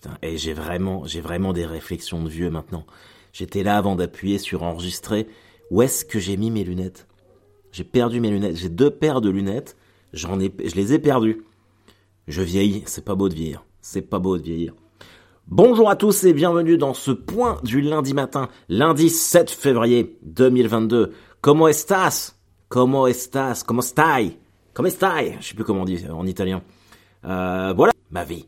Putain, et j'ai vraiment, j'ai vraiment des réflexions de vieux maintenant. J'étais là avant d'appuyer sur enregistrer. Où est-ce que j'ai mis mes lunettes? J'ai perdu mes lunettes. J'ai deux paires de lunettes. J'en ai, je les ai perdues. Je vieillis. C'est pas beau de vieillir. C'est pas beau de vieillir. Bonjour à tous et bienvenue dans ce point du lundi matin, lundi 7 février 2022. Comment estas Comment estas Comment stai Comment stai Je sais plus comment on dit en italien. Euh, voilà ma vie.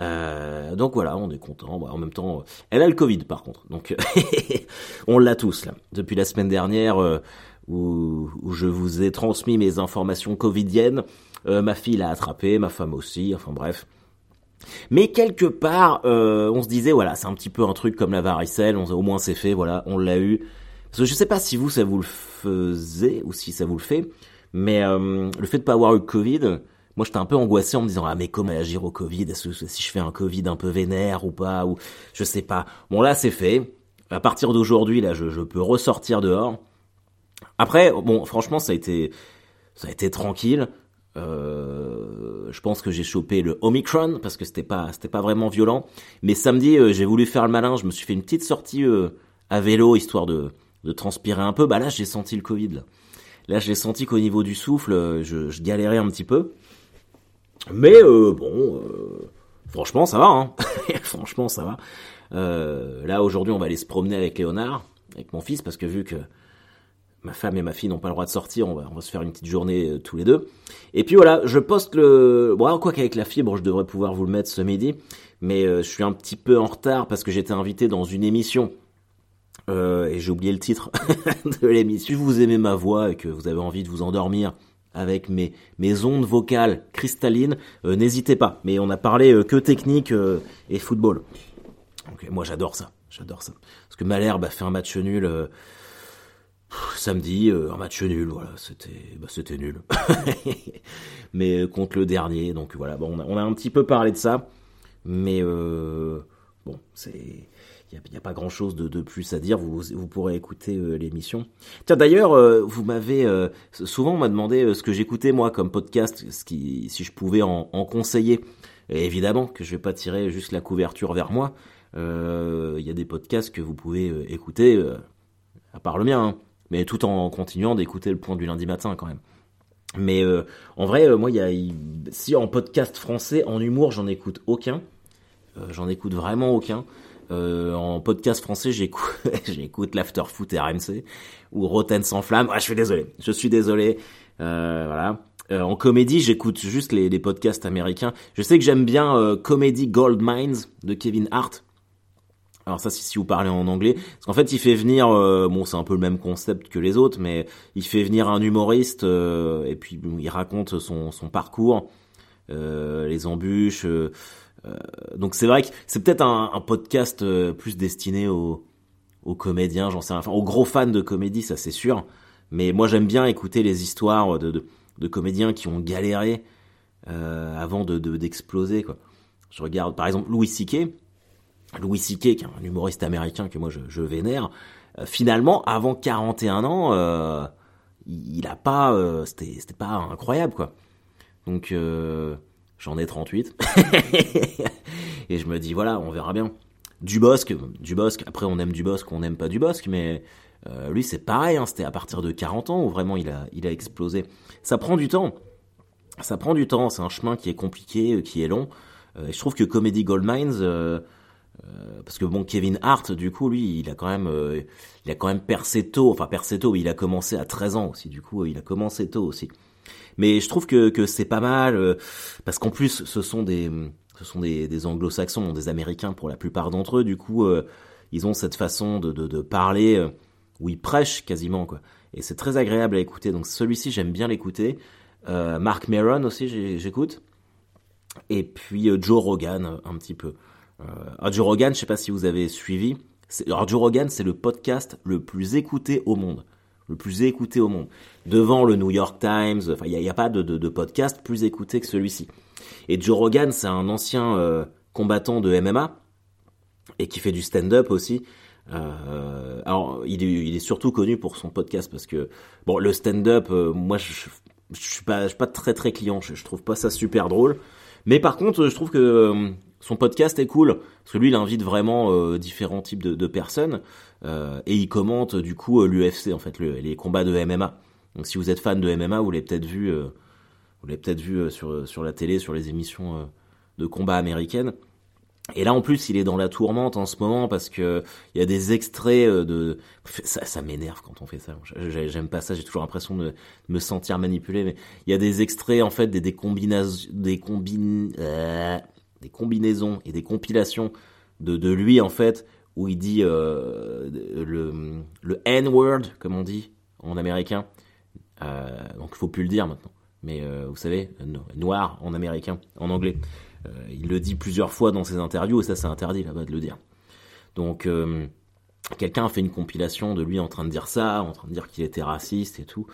Euh, donc voilà, on est content. en même temps, elle a le Covid par contre, donc on l'a tous là. Depuis la semaine dernière euh, où, où, je vous ai transmis mes informations covidiennes, euh, ma fille l'a attrapé, ma femme aussi. Enfin bref. Mais quelque part, euh, on se disait voilà, c'est un petit peu un truc comme la varicelle. Au moins c'est fait, voilà, on l'a eu. Parce que je sais pas si vous ça vous le faisait ou si ça vous le fait, mais le fait de pas avoir eu le Covid moi j'étais un peu angoissé en me disant ah mais comment agir au Covid? Est-ce que si je fais un Covid un peu vénère ou pas ou je sais pas. Bon là c'est fait. À partir d'aujourd'hui là je, peux ressortir dehors. Après bon franchement ça a été ça a été tranquille. Euh, je pense que j'ai chopé le Omicron parce que c'était pas c'était pas vraiment violent. Mais samedi euh, j'ai voulu faire le malin. Je me suis fait une petite sortie euh, à vélo histoire de de transpirer un peu. Bah là j'ai senti le Covid là. J'ai senti qu'au niveau du souffle je galérais un petit peu. Mais euh, bon, euh, franchement, ça va. Hein. franchement, ça va. Euh, là, aujourd'hui, on va aller se promener avec Léonard, avec mon fils, parce que vu que ma femme et ma fille n'ont pas le droit de sortir, on va, se faire une petite journée tous les deux. Et puis voilà, je poste le... Bon, quoi qu'avec la fibre, je devrais pouvoir vous le mettre ce midi, mais je suis un petit peu en retard parce que j'étais invité dans une émission. et j'ai oublié le titre de l'émission. Si vous aimez ma voix et que vous avez envie de vous endormir avec mes, mes ondes vocales cristallines, euh, n'hésitez pas. Mais on a parlé euh, que technique euh, et football. Donc, moi j'adore ça, j'adore ça. Parce que Malherbe a fait un match nul samedi, un match nul, voilà, c'était bah, c'était nul. mais contre le dernier, donc voilà, bon, on a, on a, un petit peu parlé de ça. Mais bon, c'est il n'y a, pas grand chose de, de, plus à dire. Vous, vous pourrez écouter euh, l'émission. Tiens, d'ailleurs, euh, vous m'avez euh, souvent on m'a demandé ce que j'écoutais moi comme podcast, ce qui, si je pouvais en, conseiller. Et évidemment que je vais pas tirer juste la couverture vers moi. Il y a des podcasts que vous pouvez écouter, à part le mien, hein, mais tout en continuant d'écouter le point du lundi matin quand même. Mais en vrai, moi, y a si en podcast français, en humour, j'en écoute aucun. j'en écoute vraiment aucun. Euh, en podcast français, j'écoute, j'écoute l'After Foot RMC ou Rotten sans flamme. Ah, je suis désolé, je suis désolé. Euh, voilà. Euh, en comédie, j'écoute juste les, podcasts américains. Je sais que j'aime bien euh, Comedy Gold Mines de Kevin Hart. Alors ça, si, vous parlez en anglais, parce qu'en fait, il fait venir, euh, bon, c'est un peu le même concept que les autres, mais il fait venir un humoriste euh, et puis il raconte son, son parcours, les embûches donc c'est vrai que c'est peut-être un, podcast euh, plus destiné aux, comédiens, j'en sais rien, enfin aux gros fans de comédie, ça c'est sûr. Mais moi j'aime bien écouter les histoires de, comédiens qui ont galéré euh, avant de d'exploser quoi. Je regarde par exemple Louis C.K. Louis C.K. qui est un humoriste américain que moi je, vénère. Euh, finalement, avant 41 ans, euh, il a pas, euh, c'était c'était pas incroyable quoi. Donc J'en ai 38. et je me dis, voilà, on verra bien. Dubosc, Dubosc, après on aime Dubosc, on n'aime pas Dubosc, mais euh, lui c'est pareil, hein, c'était à partir de 40 ans où vraiment il a, il a explosé. Ça prend du temps. Ça prend du temps, c'est un chemin qui est compliqué, euh, qui est long. Euh, et je trouve que Comedy Goldmines, euh, parce que bon, Kevin Hart, du coup, lui, il a quand même, il a quand même percé tôt, enfin percé tôt, il a commencé à 13 ans aussi, du coup, il a commencé tôt aussi. Mais je trouve que, c'est pas mal euh, parce qu'en plus ce sont des anglo-saxons, des américains pour la plupart d'entre eux. Du coup, euh, ils ont cette façon de, de, parler euh, où ils prêchent quasiment quoi. Et c'est très agréable à écouter. Donc celui-ci j'aime bien l'écouter. Mark Maron aussi j'écoute. Et puis Joe Rogan un petit peu. Euh, Joe Rogan, je sais pas si vous avez suivi. Alors Joe Rogan, c'est le podcast le plus écouté au monde le plus écouté au monde. Devant le New York Times, il n'y a, pas de, podcast plus écouté que celui-ci. Et Joe Rogan, c'est un ancien euh, combattant de MMA et qui fait du stand-up aussi. Euh, alors, il est, surtout connu pour son podcast parce que, bon, le stand-up, euh, moi, je, je, suis pas, je suis pas très très client. Je, je, trouve pas ça super drôle. Mais par contre, je trouve que son podcast est cool parce que lui il invite vraiment différents types de, personnes et il commente du coup l'UFC en fait les combats de MMA. Donc si vous êtes fan de MMA, vous l'avez peut-être vu, vous l'avez peut-être vu sur sur la télé, sur les émissions de combat américaines. Et là en plus il est dans la tourmente en ce moment parce que il y a des extraits euh, de ça, ça m'énerve quand on fait ça. J'aime pas ça, j'ai toujours l'impression de me sentir manipulé mais il y a des extraits en fait des des combinaisons des combines euh, des combinaisons et des compilations de de lui en fait où il dit euh, le le N word comme on dit en américain. Euh, donc il faut plus le dire maintenant. Mais vous savez noir en américain en anglais. Euh, il le dit plusieurs fois dans ses interviews et ça c'est interdit là-bas de le dire. Donc euh, quelqu'un a fait une compilation de lui en train de dire ça, en train de dire qu'il était raciste et tout.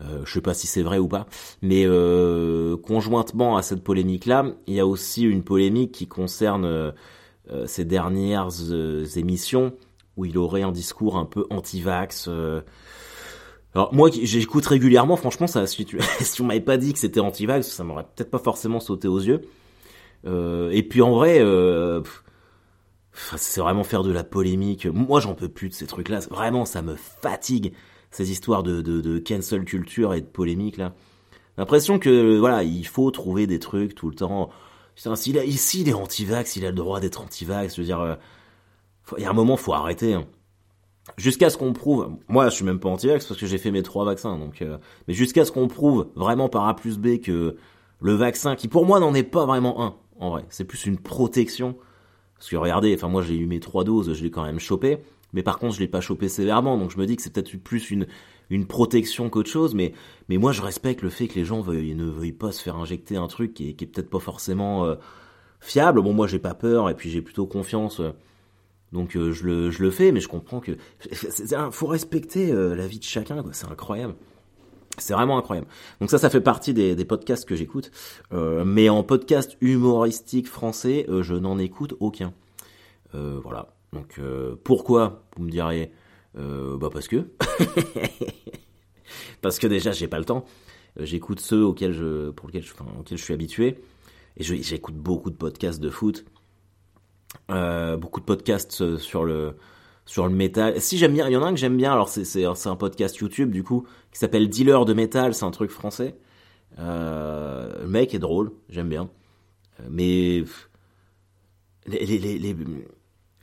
Euh, je sais pas si c'est vrai ou pas, mais euh, conjointement à cette polémique-là, il y a aussi une polémique qui concerne euh, ces dernières émissions où il aurait un discours un peu anti-vax. Alors moi, j'écoute régulièrement. Franchement, ça, si, tu, si on m'avait pas dit que c'était anti-vax, ça m'aurait peut-être pas forcément sauté aux yeux. Euh, et puis en vrai, euh, c'est vraiment faire de la polémique. Moi, j'en peux plus de ces trucs-là. Vraiment, ça me fatigue ces histoires de, cancel culture et de polémique là. L'impression que voilà, il faut trouver des trucs tout le temps. Putain, s'il ici il est anti-vax, il a le droit d'être anti-vax. Je veux dire, euh, il y a un moment, faut arrêter. Hein. Jusqu'à ce qu'on prouve, moi je suis même pas anti-vax parce que j'ai fait mes trois vaccins, donc euh, mais jusqu'à ce qu'on prouve vraiment par A plus B que le vaccin, qui pour moi n'en est pas vraiment un, en vrai. C'est plus une protection. Parce que regardez, enfin moi j'ai eu mes trois doses, je l'ai quand même chopé. Mais par contre, je l'ai pas chopé sévèrement, donc je me dis que c'est peut-être plus une une protection qu'autre chose. Mais mais moi, je respecte le fait que les gens veuillent, ne veuillent pas se faire injecter un truc qui est, qui est peut-être pas forcément euh, fiable. Bon, moi, j'ai pas peur et puis j'ai plutôt confiance. Euh, donc euh, je le je le fais, mais je comprends que faut respecter la vie de chacun. C'est incroyable. C'est vraiment incroyable. Donc ça, ça fait partie des, des podcasts que j'écoute. Euh, mais en podcast humoristique français, euh, je n'en écoute aucun. Euh, voilà. Donc euh, pourquoi Vous me diriez? Euh, bah parce que. parce que déjà, j'ai pas le temps. J'écoute ceux auxquels je, pour auxquels je suis habitué. Et j'écoute beaucoup de podcasts de foot. beaucoup de podcasts sur le sur le métal. Si j'aime bien, il y en a un que j'aime bien. Alors c'est un podcast YouTube du coup qui s'appelle Dealer de métal. C'est un truc français. Euh, le mec est drôle, j'aime bien. Euh, mais les,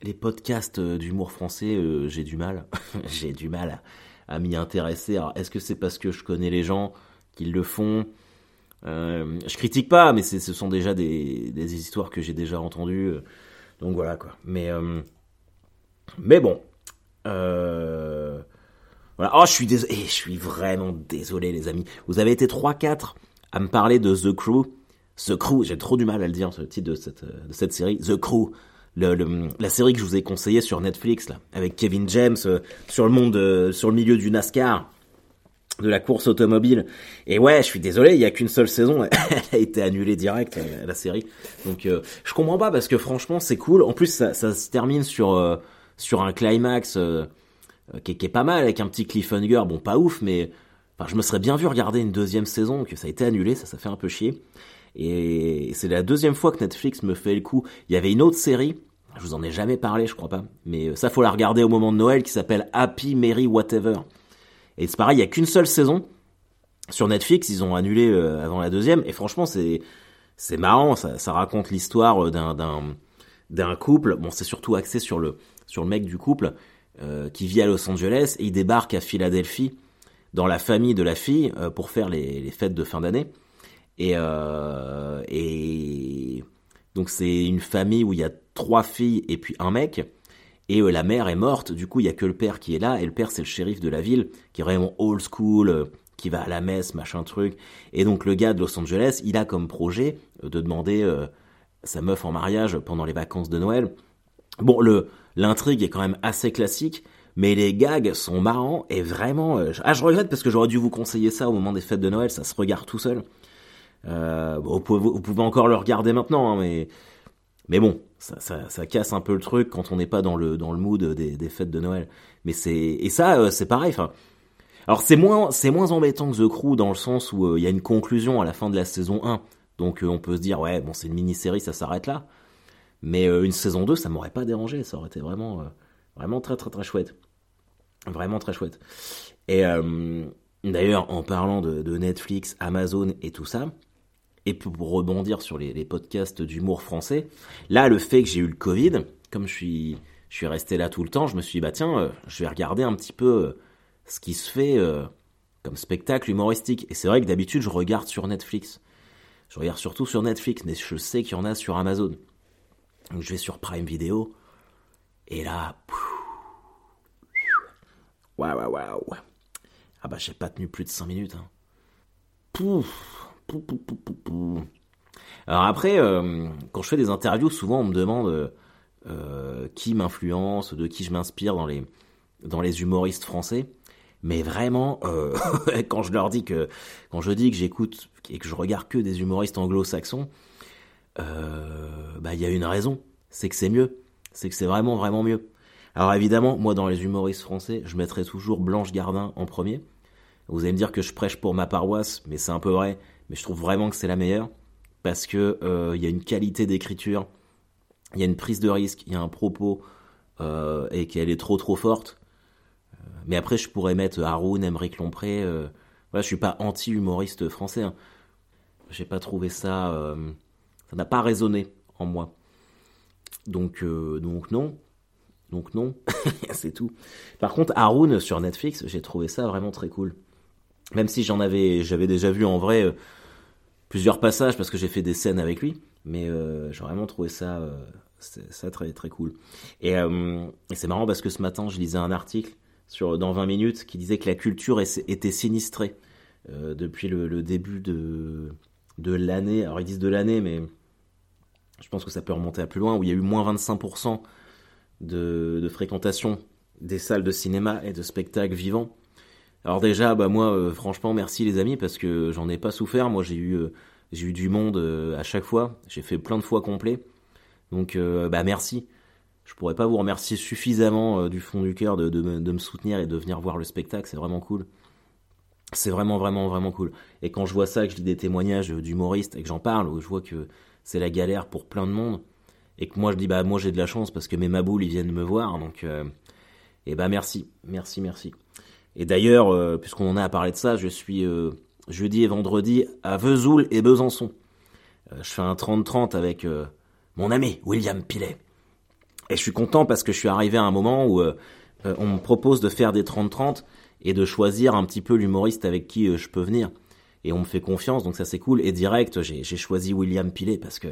les podcasts d'humour français, euh, j'ai du mal. j'ai du mal à, m'y intéresser. Alors est-ce que c'est parce que je connais les gens qui le font? Euh, Je critique pas, mais ce sont déjà des histoires que j'ai déjà entendues. Donc voilà quoi. Mais euh, mais bon. Euh... Voilà. Oh, je suis. Eh, je suis vraiment désolé, les amis. Vous avez été 3-4 à me parler de The Crew. The Crew, j'ai trop du mal à le dire, le titre de cette série. The Crew. Le, le, la série que je vous ai conseillée sur Netflix, là, avec Kevin James, euh, sur le monde, euh, sur le milieu du NASCAR, de la course automobile. Et ouais, je suis désolé, il y a qu'une seule saison, elle a été annulée direct, euh, la série. Donc, je comprends pas parce que franchement, c'est cool. En plus, ça, ça se termine sur sur un climax euh, euh, qui, est, pas mal avec un petit cliffhanger, bon pas ouf, mais enfin, je me serais bien vu regarder une deuxième saison, que ça a été annulé, ça ça fait un peu chier. Et c'est la deuxième fois que Netflix me fait le coup. Il y avait une autre série, je vous en ai jamais parlé, je crois pas, mais euh, ça faut la regarder au moment de Noël, qui s'appelle Happy Mary Whatever. Et c'est pareil, il y a qu'une seule saison sur Netflix, ils ont annulé avant la deuxième, et franchement c'est c'est marrant, ça, raconte l'histoire d'un d'un d'un couple. Bon, c'est surtout axé sur le sur le mec du couple euh, qui vit à Los Angeles et il débarque à Philadelphie dans la famille de la fille euh, pour faire les, les, fêtes de fin d'année. Et, euh, et donc c'est une famille où il y a trois filles et puis un mec. Et euh, la mère est morte, du coup il y a que le père qui est là, et le père c'est le shérif de la ville, qui est vraiment old school, euh, qui va à la messe, machin truc. Et donc le gars de Los Angeles, il a comme projet de demander sa meuf en mariage pendant les vacances de Noël. Bon, le l'intrigue est quand même assez classique, mais les gags sont marrants et vraiment. Euh, ah, je regrette parce que j'aurais dû vous conseiller ça au moment des fêtes de Noël, ça se regarde tout seul. Euh, vous, pouvez, encore le regarder maintenant, hein, mais mais bon, ça, casse un peu le truc quand on n'est pas dans le dans le mood des, fêtes de Noël. Mais c'est et ça, euh, c'est pareil. Alors c'est moins c'est moins embêtant que The Crew dans le sens où euh, il y a une conclusion à la fin de la saison 1. Donc on peut se dire ouais bon c'est une mini série ça s'arrête là. Mais une saison 2, ça m'aurait pas dérangé, ça aurait été vraiment, vraiment très très très chouette. Vraiment très chouette. Et d'ailleurs, en parlant de, Netflix, Amazon et tout ça, et pour rebondir sur les, podcasts d'humour français, là, le fait que j'ai eu le Covid, comme je suis, je suis resté là tout le temps, je me suis dit, bah tiens, je vais regarder un petit peu ce qui se fait comme spectacle humoristique. Et c'est vrai que d'habitude, je regarde sur Netflix. Je regarde surtout sur Netflix, mais je sais qu'il y en a sur Amazon. Donc je vais sur Prime Video. Et là. Waouh, waouh, waouh. Ah bah, j'ai pas tenu plus de 5 minutes. Hein. Pouf, Alors après, euh, quand je fais des interviews, souvent on me demande euh, qui m'influence, de qui je m'inspire dans les, dans les humoristes français. Mais vraiment, euh, quand je leur dis que, quand je dis que j'écoute et que je regarde que des humoristes anglo-saxons, euh, bah il y a une raison, c'est que c'est mieux, c'est que c'est vraiment vraiment mieux. Alors évidemment, moi dans les humoristes français, je mettrai toujours Blanche Gardin en premier. Vous allez me dire que je prêche pour ma paroisse, mais c'est un peu vrai. Mais je trouve vraiment que c'est la meilleure parce que euh, il y a une qualité d'écriture, il y a une prise de risque, il y a un propos et qu'elle est trop trop forte mais après, je pourrais mettre Haroun, Emmerich Lompré. Euh, voilà, je suis pas anti-humoriste français. Hein. J'ai pas trouvé ça. Euh, ça n'a pas résonné en moi. Donc, euh, donc non. Donc non. c'est tout. Par contre, Haroun sur Netflix, j'ai trouvé ça vraiment très cool. Même si j'en avais, j'avais déjà vu en vrai euh, plusieurs passages parce que j'ai fait des scènes avec lui. Mais j'ai vraiment trouvé ça, ça très très cool. Et, c'est marrant parce que ce matin, je lisais un article sur, dans 20 minutes qui disait que la culture était sinistrée euh, depuis le, début de, de l'année. Alors ils disent de l'année, mais je pense que ça peut remonter à plus loin, où il y a eu moins 25% de, de, fréquentation des salles de cinéma et de spectacles vivants. Alors déjà, bah moi, euh, franchement, merci les amis, parce que j'en ai pas souffert. Moi, j'ai eu, euh, j'ai eu du monde à chaque fois. J'ai fait plein de fois complet. Donc, bah merci je pourrais pas vous remercier suffisamment euh, du fond du cœur de, de, me soutenir et de venir voir le spectacle, c'est vraiment cool. C'est vraiment, vraiment, vraiment cool. Et quand je vois ça, que je lis des témoignages d'humoristes et que j'en parle, où je vois que c'est la galère pour plein de monde, et que moi je dis, bah moi j'ai de la chance parce que mes maboules ils viennent me voir, donc, et euh, bah merci, merci, merci. Et d'ailleurs, euh, puisqu'on a à parler de ça, je suis jeudi et vendredi à Vesoul et Besançon. je fais un 30-30 avec mon ami William Pilet. Et je suis content parce que je suis arrivé à un moment où euh, euh, on me propose de faire des 30-30 et de choisir un petit peu l'humoriste avec qui euh, je peux venir. Et on me fait confiance, donc ça c'est cool. Et direct, j'ai choisi William Pilet parce que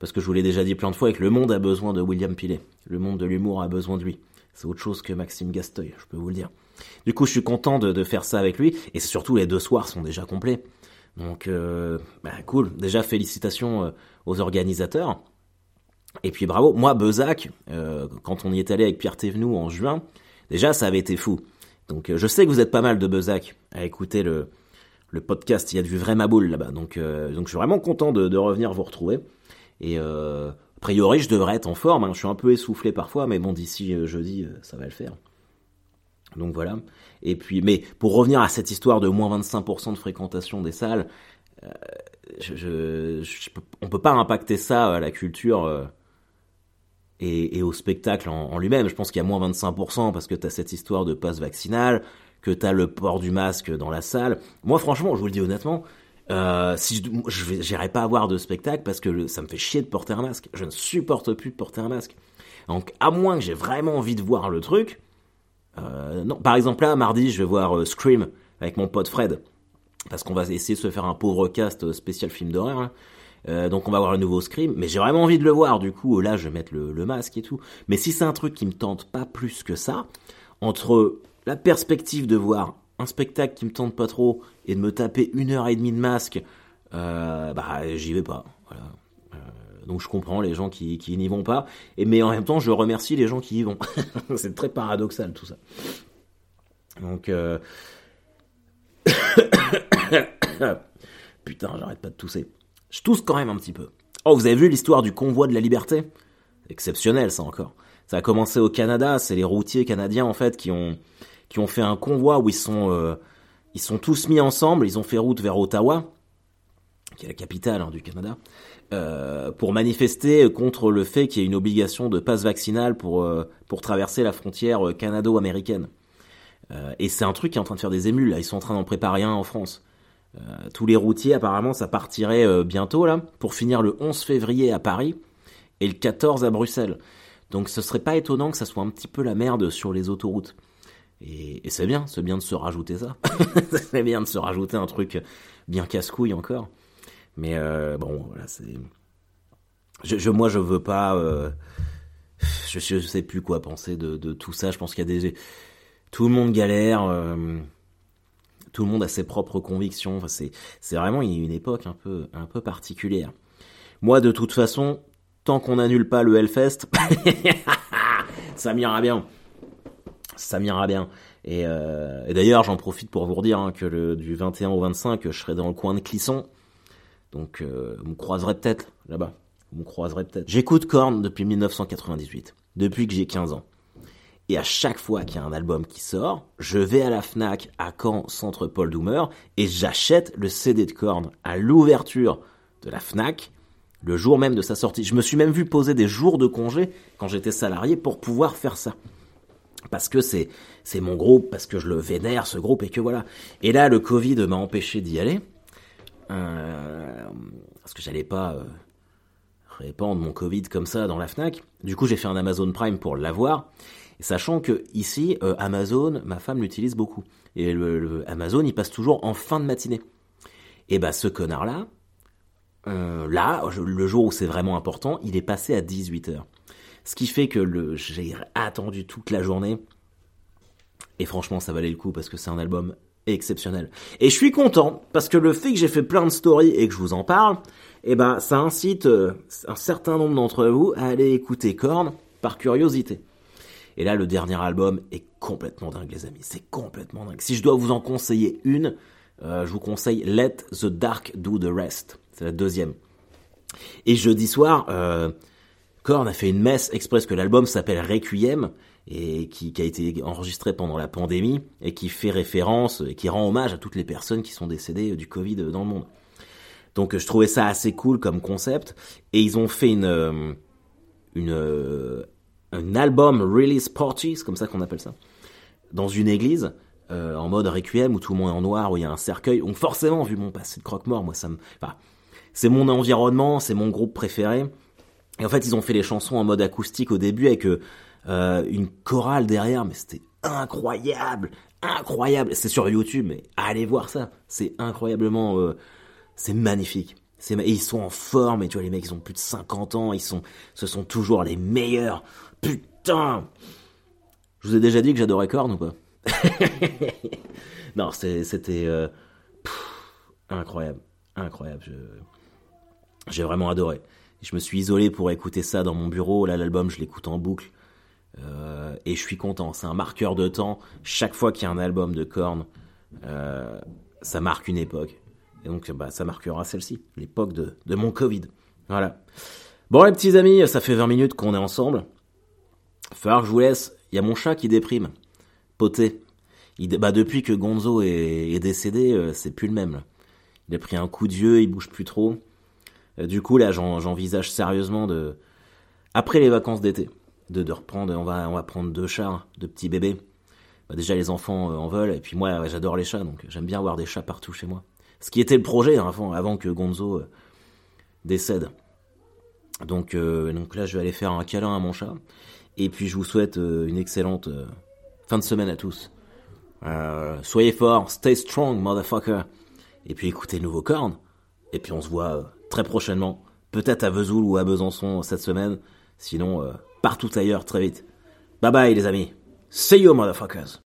parce que je vous l'ai déjà dit plein de fois et que le monde a besoin de William Pilet. Le monde de l'humour a besoin de lui. C'est autre chose que Maxime Gasteuil, je peux vous le dire. Du coup, je suis content de, faire ça avec lui. Et surtout, les deux soirs sont déjà complets. Donc, bah, cool. Déjà, félicitations aux organisateurs. Et puis bravo, moi Bezac, euh, quand on y est allé avec Pierre Thévenoud en juin, déjà ça avait été fou. Donc euh, je sais que vous êtes pas mal de Bezac à écouter le, le podcast, il y a du vrai maboule là-bas. Donc, euh, je suis vraiment content de, de revenir vous retrouver. Et a priori je devrais être en forme, hein. je suis un peu essoufflé parfois, mais bon d'ici jeudi ça va le faire. Donc voilà. Et puis, mais pour revenir à cette histoire de moins 25% de fréquentation des salles, je, je, je, on peut pas impacter ça à la culture et, au spectacle en, lui-même. Je pense qu'il y a moins 25% parce que tu as cette histoire de passe vaccinal, que tu as le port du masque dans la salle. Moi, franchement, je vous le dis honnêtement, euh, si je n'irai pas avoir de spectacle parce que ça me fait chier de porter un masque. Je ne supporte plus de porter un masque. Donc, à moins que j'ai vraiment envie de voir le truc, euh, non. Par exemple, là, mardi, je vais voir euh, Scream avec mon pote Fred. Parce qu'on va essayer de se faire un pauvre cast spécial film d'horreur. Hein. Euh, donc on va voir le nouveau Scream, mais j'ai vraiment envie de le voir, du coup là je vais mettre le, masque et tout. Mais si c'est un truc qui me tente pas plus que ça, entre la perspective de voir un spectacle qui me tente pas trop et de me taper une heure et demie de masque, euh, bah j'y vais pas. Voilà. Euh, donc je comprends les gens qui, n'y vont pas, et mais en même temps je remercie les gens qui y vont. c'est très paradoxal tout ça. Donc putain j'arrête pas de tousser. Je tousse quand même un petit peu. Oh, vous avez vu l'histoire du convoi de la liberté? Exceptionnel, ça encore. Ça a commencé au Canada, c'est les routiers canadiens en fait qui ont fait un convoi où ils sont euh, ils sont tous mis ensemble, ils ont fait route vers Ottawa. qui est la capitale hein, du Canada, euh, pour manifester contre le fait qu'il y ait une obligation de passe vaccinal pour, euh, pour traverser la frontière euh, canado-américaine. et c'est un truc qui est en train de faire des émules, là. ils sont en train d'en préparer un en France. tous les routiers, apparemment, ça partirait bientôt, là, pour finir le 11 février à Paris et le 14 à Bruxelles. Donc ce serait pas étonnant que ça soit un petit peu la merde sur les autoroutes. Et, et c'est bien, c'est bien de se rajouter ça. c'est bien de se rajouter un truc bien casse-couille encore. Mais euh, bon, voilà, c'est. Je, moi, je veux pas. Euh... Je, je, sais plus quoi penser de, tout ça. Je pense qu'il y a des. Tout le monde galère. Euh... Tout le monde a ses propres convictions. Enfin, c'est, c'est vraiment une époque un peu, un peu particulière. Moi, de toute façon, tant qu'on n'annule pas le Hellfest, ça m'ira bien. Ça m'ira bien. Et, d'ailleurs, j'en profite pour vous redire hein, que du 21 au 25, je serai dans le coin de Clisson. Donc, euh, vous me croiserez peut-être là-bas. Vous me croiserez peut-être. J'écoute Korn depuis 1998, depuis que j'ai 15 ans. Et à chaque fois qu'il y a un album qui sort, je vais à la Fnac à Caen, centre Paul Doumer, et j'achète le CD de Korn à l'ouverture de la Fnac, le jour même de sa sortie. Je me suis même vu poser des jours de congé quand j'étais salarié pour pouvoir faire ça. Parce que c'est, c'est mon groupe, parce que je le vénère, ce groupe, et que voilà. Et là, le Covid m'a empêché d'y aller. Euh, parce que j'allais pas euh, répandre mon Covid comme ça dans la Fnac. Du coup, j'ai fait un Amazon Prime pour l'avoir. Sachant que ici, euh, Amazon, ma femme l'utilise beaucoup. Et le, Amazon, il passe toujours en fin de matinée. Et bah ce connard-là, là, le jour où c'est vraiment important, il est passé à 18h. Ce qui fait que j'ai attendu toute la journée. Et franchement, ça valait le coup parce que c'est un album exceptionnel. Et je suis content parce que le fait que j'ai fait plein de stories et que je vous en parle, eh ben ça incite euh, un certain nombre d'entre vous à aller écouter Korn par curiosité. Et là, le dernier album est complètement dingue, les amis. C'est complètement dingue. Si je dois vous en conseiller une, euh, je vous conseille Let the Dark Do the Rest. C'est la deuxième. Et jeudi soir, euh, Korn a fait une messe express que l'album s'appelle Requiem et qui, a été enregistré pendant la pandémie et qui fait référence et qui rend hommage à toutes les personnes qui sont décédées du Covid dans le monde. Donc je trouvais ça assez cool comme concept et ils ont fait une euh, une euh, un album release party, comme ça qu'on appelle ça, dans une église euh, en mode requiem où tout le monde est en noir où il y a un cercueil. Donc forcément vu mon passé de croque-mort, moi ça me enfin, c'est mon environnement, c'est mon groupe préféré. Et en fait, ils ont fait les chansons en mode acoustique au début avec euh, une chorale derrière, mais c'était incroyable, incroyable. C'est sur YouTube, mais allez voir ça. C'est incroyablement, euh, c'est magnifique. Et ils sont en forme, et tu vois, les mecs, ils ont plus de 50 ans, ils sont, ce sont toujours les meilleurs. Putain! Je vous ai déjà dit que j'adorais Korn ou pas? non, c'était, euh, incroyable, incroyable. j'ai vraiment adoré. Je me suis isolé pour écouter ça dans mon bureau. Là, l'album, je l'écoute en boucle. Euh, et je suis content. C'est un marqueur de temps. Chaque fois qu'il y a un album de Korn, euh, ça marque une époque. Et donc, bah, ça marquera celle-ci, l'époque de, mon Covid. Voilà. Bon, les petits amis, ça fait 20 minutes qu'on est ensemble. Falloir que je vous laisse. Il y a mon chat qui déprime. Poté. Il, bah, depuis que Gonzo est, décédé, euh, c'est plus le même. Il a pris un coup de vieux, il bouge plus trop. Du coup, là, j'envisage sérieusement de, après les vacances d'été, de, de reprendre, on va, on va prendre deux chats, deux petits bébés. Bah, déjà, les enfants euh, en veulent, et puis moi, j'adore les chats, donc j'aime bien avoir des chats partout chez moi. Ce qui était le projet hein, avant, que Gonzo euh, décède. Donc, donc là, je vais aller faire un câlin à mon chat. Et puis, je vous souhaite une excellente fin de semaine à tous. soyez forts, stay strong, motherfucker. Et puis, écoutez le nouveau corn. Et puis, on se voit très prochainement, peut-être à Vesoul ou à Besançon cette semaine, sinon euh, partout ailleurs très vite. Bye bye les amis. See you motherfuckers.